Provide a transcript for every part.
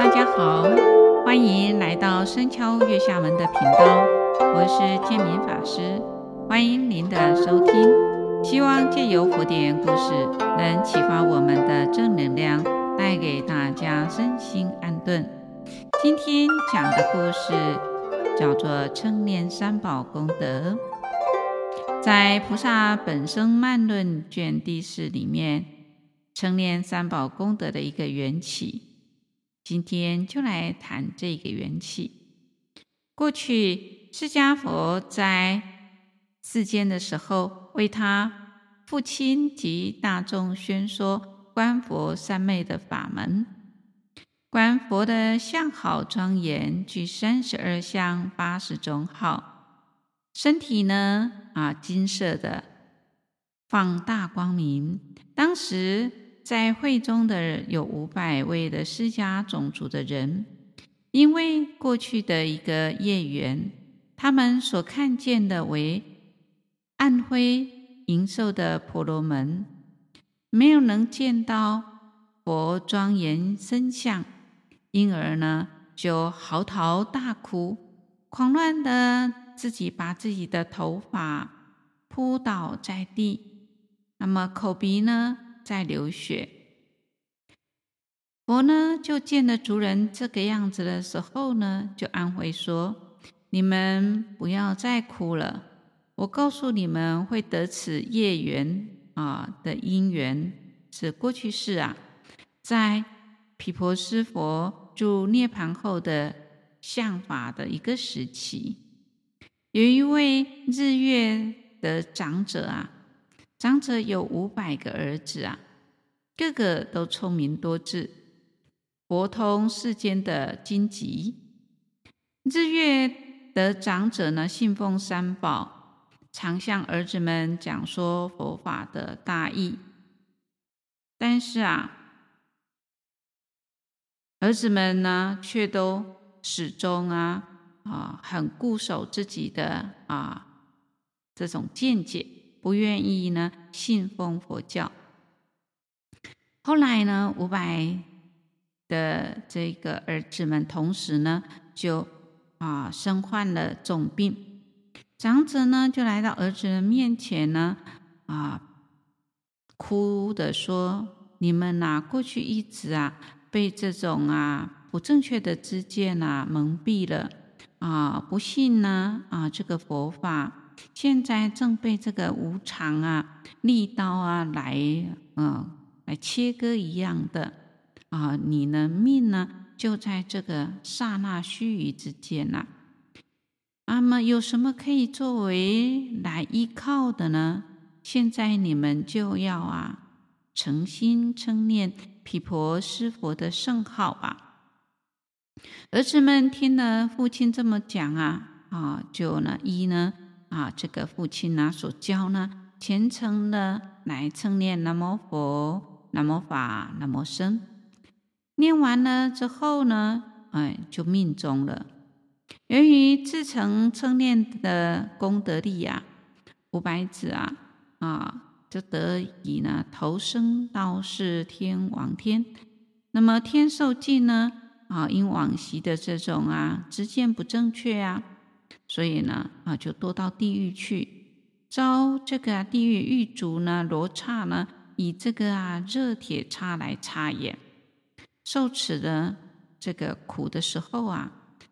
大家好，欢迎来到深敲月下门的频道，我是建明法师，欢迎您的收听。希望借由佛典故事，能启发我们的正能量，带给大家身心安顿。今天讲的故事叫做《称念三宝功德》，在《菩萨本生漫论》卷第四里面，称念三宝功德的一个缘起。今天就来谈这个缘起。过去释迦佛在世间的时候，为他父亲及大众宣说观佛三昧的法门。观佛的相好庄严，具三十二相八十种好，身体呢啊金色的，放大光明。当时。在会中的有五百位的释迦种族的人，因为过去的一个业缘，他们所看见的为暗灰羸瘦的婆罗门，没有能见到佛庄严身相，因而呢就嚎啕大哭，狂乱的自己把自己的头发扑倒在地，那么口鼻呢，在流血，佛呢就见了族人这个样子的时候呢，就安慰说：“你们不要再哭了，我告诉你们会得此业缘啊的因缘是过去世啊，在毗婆尸佛住涅槃后的相法的一个时期，有一位日月的长者啊。”长者有五百个儿子啊，个个都聪明多智，博通世间的经籍。日月的长者呢，信奉三宝，常向儿子们讲说佛法的大义。但是啊，儿子们呢，却都始终啊啊，很固守自己的啊这种见解。不愿意呢信奉佛教。后来呢，五百的这个儿子们同时呢就啊身患了重病，长者呢就来到儿子的面前呢啊哭的说：“你们呐、啊，过去一直啊被这种啊不正确的知见啊蒙蔽了啊，不信呢啊这个佛法。”现在正被这个无常啊、利刀啊来，嗯、呃，来切割一样的啊，你的命呢就在这个刹那须臾之间呐、那么有什么可以作为来依靠的呢？现在你们就要啊，诚心称念毗婆尸佛的圣号啊。儿子们听了父亲这么讲啊，啊，就呢一呢。啊，这个父亲呢所教呢，虔诚的来称念南无佛、南无法、南无僧。念完了之后呢，哎，就命终了。由于自成称念的功德力呀，五百子啊，啊，就得以呢投生到是天王天。那么天寿尽呢，啊，因往昔的这种啊知见不正确啊。所以呢，啊，就堕到地狱去，遭这个地狱狱卒呢，罗刹呢，以这个啊热铁叉来插眼，受此的这个苦的时候啊，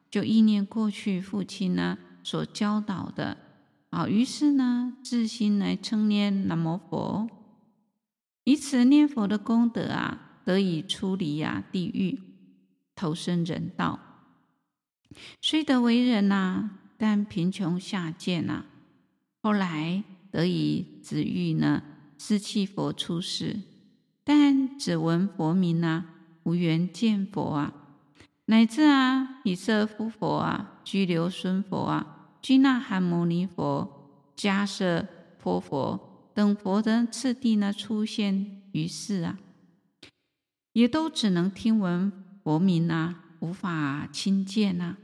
就忆念过去父亲呢所教导的。啊，于是呢，自心来称念南无佛，以此念佛的功德啊，得以出离啊地狱，投身人道，虽得为人呐、啊。但贫穷下贱呐、啊，后来得以子欲呢，思弃佛出世，但只闻佛名啊，无缘见佛啊，乃至啊，毗舍夫佛啊，拘留孙佛啊，拘那含摩尼佛、迦叶婆佛等佛的次第呢，出现于世啊，也都只能听闻佛名啊，无法亲见呐。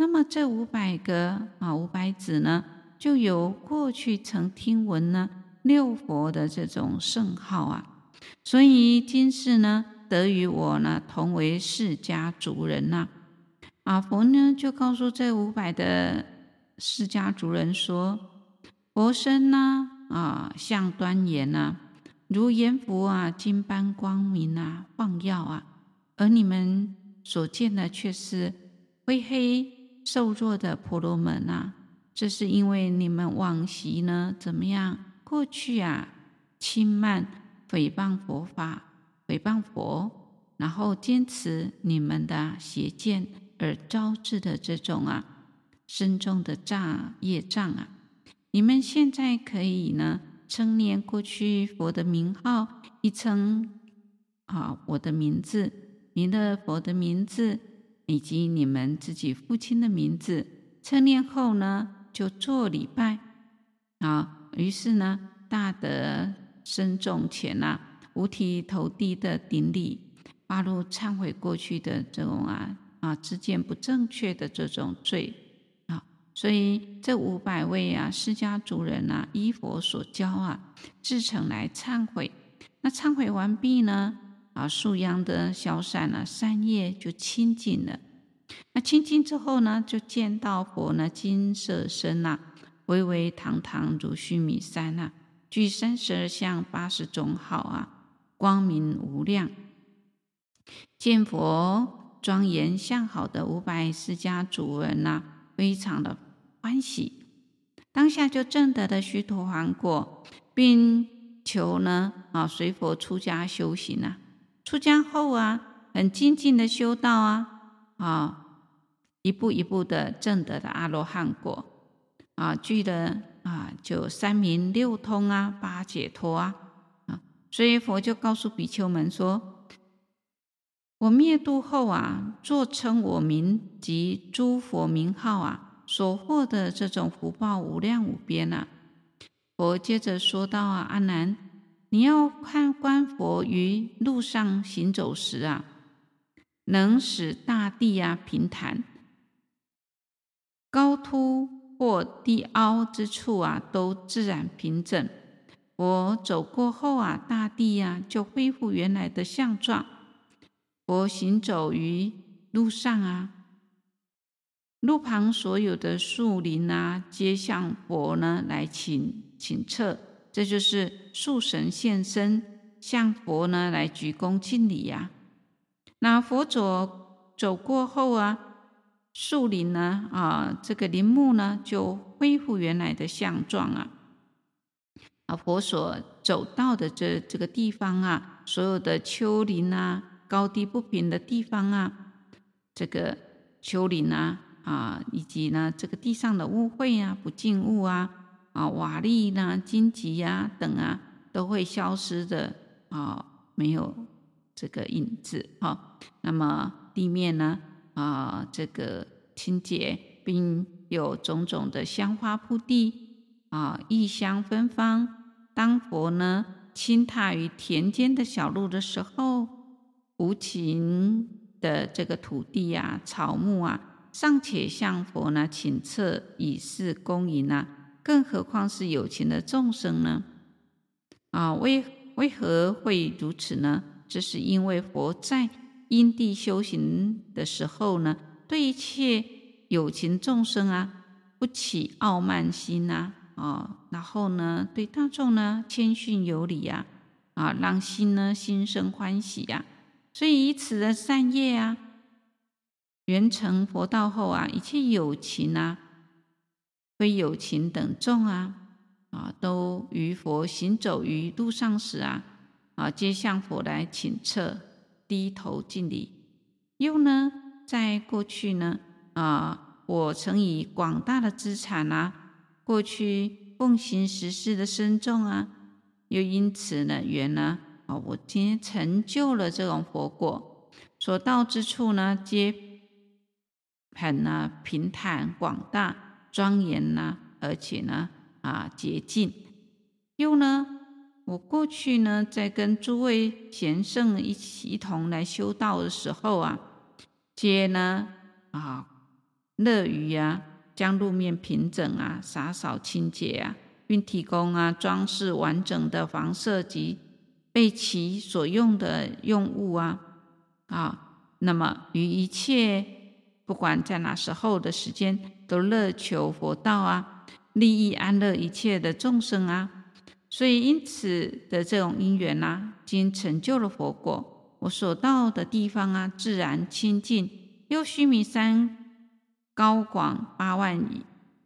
那么这五百个啊五百子呢，就有过去曾听闻呢六佛的这种圣号啊，所以今世呢得与我呢同为释迦族人呐。啊，佛呢就告诉这五百的释迦族人说：“佛身呢，啊，相端严呐，如炎佛啊，金般光明啊，放耀啊。而你们所见的却是灰黑瘦弱的婆罗门啊。这是因为你们往昔呢，怎么样？过去啊，轻慢诽谤佛法，诽谤佛，然后坚持你们的邪见。”而招致的这种啊，深重的障业障啊，你们现在可以呢称念过去佛的名号，一称啊我的名字，您的佛的名字，以及你们自己父亲的名字，称念后呢就做礼拜啊，于是呢大德深重前啊，五体投地的顶礼，发露忏悔过去的这种啊。啊，知见不正确的这种罪啊，所以这五百位啊，释迦族人啊，依佛所教啊，自诚来忏悔。那忏悔完毕呢，啊，宿殃的消散了，三叶就清净了。那清净之后呢，就见到佛呢，金色身呐，巍巍堂堂如须弥山呐，具三十二相八十种好啊，光明无量。见佛。庄严相好的五百释迦族人呐、非常的欢喜，当下就证得了须陀洹果，并求呢啊随佛出家修行啊。出家后啊，很精进的修道啊啊，一步一步的证得了阿罗汉果啊，具了啊就三明六通啊，八解脱啊啊，所以佛就告诉比丘们说。我灭度后啊，作称我名及诸佛名号啊，所获的这种福报无量无边啊。佛接着说道啊，阿难，你要看观佛于路上行走时啊，能使大地啊平坦，高凸或低凹之处啊，都自然平整。我走过后啊，大地啊就恢复原来的相状。佛行走于路上啊，路旁所有的树林啊，皆向佛呢来请请侧，这就是树神现身，向佛呢来鞠躬敬礼呀、那佛祖走过后啊，树林呢啊，这个林木呢就恢复原来的相状啊。啊，佛所走到的这这个地方啊，所有的丘陵啊。高低不平的地方啊，这个丘陵啊啊，以及呢这个地上的污秽啊、不净物啊啊、瓦礫呢、荆棘呀等啊，都会消失的啊，没有这个影子哈。那么地面呢啊，这个清洁，并有种种的香花铺地啊，异香芬芳。当佛呢轻踏于田间的小路的时候。无情的这个土地啊、草木啊，尚且向佛呢请侧以示恭迎啊，更何况是有情的众生呢？啊，为为何会如此呢？这是因为佛在因地修行的时候呢，对一切有情众生啊，不起傲慢心呐，啊，然后呢，对大众呢谦逊有礼呀，啊，让心呢心生欢喜呀。所以以此的善业啊，圆成佛道后啊，一切有情啊、非有情等众啊，啊，都于佛行走于路上时啊，啊，皆向佛来请侧、低头敬礼。又呢，在过去呢，啊，我曾以广大的资产啊，过去奉行实施的深重啊，又因此呢，缘呢。啊我今天成就了这种佛果，所到之处呢，皆很呢平坦广大、庄严呐，而且呢啊洁净。又呢，我过去呢在跟诸位贤圣一起一同来修道的时候啊，皆呢啊乐于啊将路面平整啊、洒扫清洁啊，并提供啊装饰完整的房舍及。为其所用的用物啊啊，那么于一切不管在哪时候的时间，都乐求佛道啊，利益安乐一切的众生啊。所以因此的这种因缘啊，经成就了佛果，我所到的地方啊，自然清净。又须弥山高广八万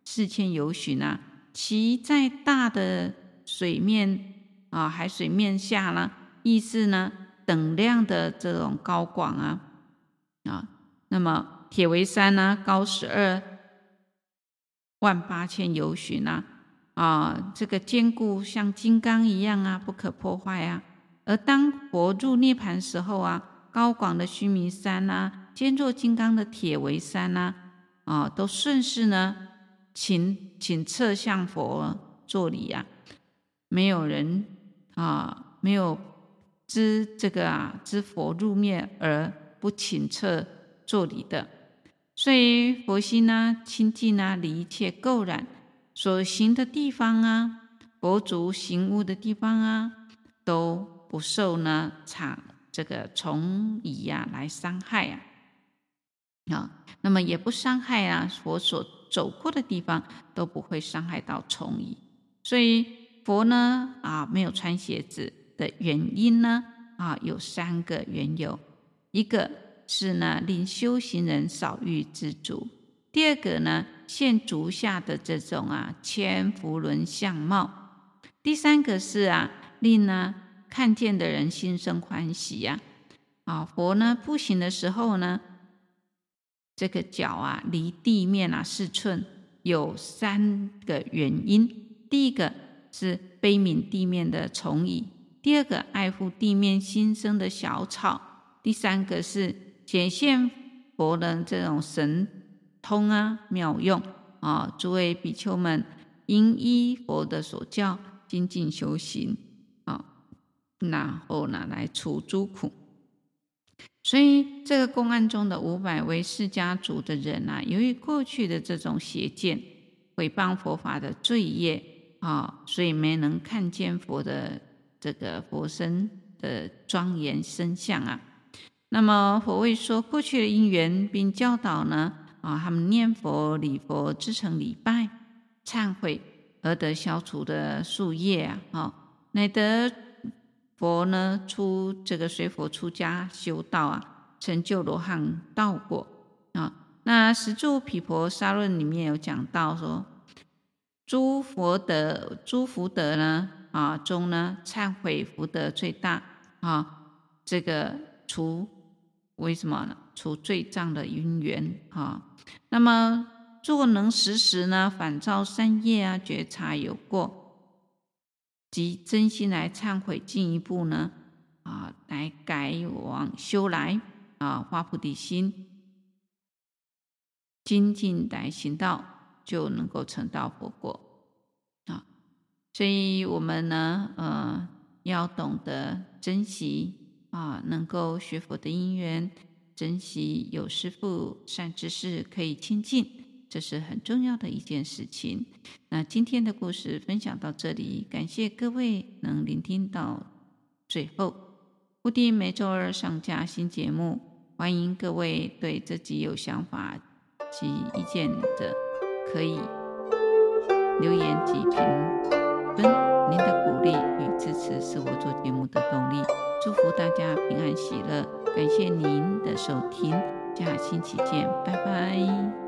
四千由旬啊，其在大的水面啊，海水面下呢，亦是呢等量的这种高广啊啊。那么铁围山呢，高十二万八千由旬啊啊，这个坚固像金刚一样啊，不可破坏啊。而当佛入涅槃时候啊，高广的须弥山啊。坚若金刚的铁围山呐，啊，都顺势呢，请请侧向佛作礼啊，没有人啊，没有知这个啊，知佛入灭而不请侧作礼的。所以佛心呢，清净啊，离一切垢染，所行的地方啊，佛足行悟的地方啊，都不受呢场这个虫蚁呀来伤害啊。啊，那么也不伤害啊，佛所走过的地方都不会伤害到虫蚁。所以佛呢，啊，没有穿鞋子的原因呢，啊，有三个缘由。一个是呢，令修行人少欲知足；第二个呢，现足下的这种啊千福轮相貌；第三个是啊，令呢看见的人心生欢喜呀。啊，佛呢步行的时候呢。这个脚啊，离地面啊四寸，有三个原因：第一个是悲悯地面的虫蚁；第二个爱护地面新生的小草；第三个是显现佛的这种神通啊妙用啊！诸位比丘们应依佛的所教精进修行啊，然后呢来除诸苦。所以，这个公案中的五百位释迦族的人啊，由于过去的这种邪见、毁谤佛法的罪业啊，所以没能看见佛的这个佛身的庄严身相啊。那么，佛为说过去的因缘，并教导呢啊，他们念佛、礼佛、至诚礼拜、忏悔而得消除的宿业啊，啊，乃得。佛呢，出这个随佛出家修道啊，成就罗汉道果啊。那十住毗婆沙论里面有讲到说，诸佛德、诸福德呢啊中呢，忏悔福德最大啊。这个除为什么呢？除罪障的因缘啊。那么若能时时呢，反照三业啊，觉察有过。即真心来忏悔，进一步呢，啊，来改往修来啊，发菩提心，精进来行道，就能够成道佛果啊。所以，我们呢，呃，要懂得珍惜啊，能够学佛的因缘，珍惜有师父善知识可以亲近。这是很重要的一件事情。那今天的故事分享到这里，感谢各位能聆听到最后。固定每周二上架新节目，欢迎各位对这集有想法及意见的，可以留言及评分。您的鼓励与支持是我做节目的动力。祝福大家平安喜乐，感谢您的收听，下星期见，拜拜。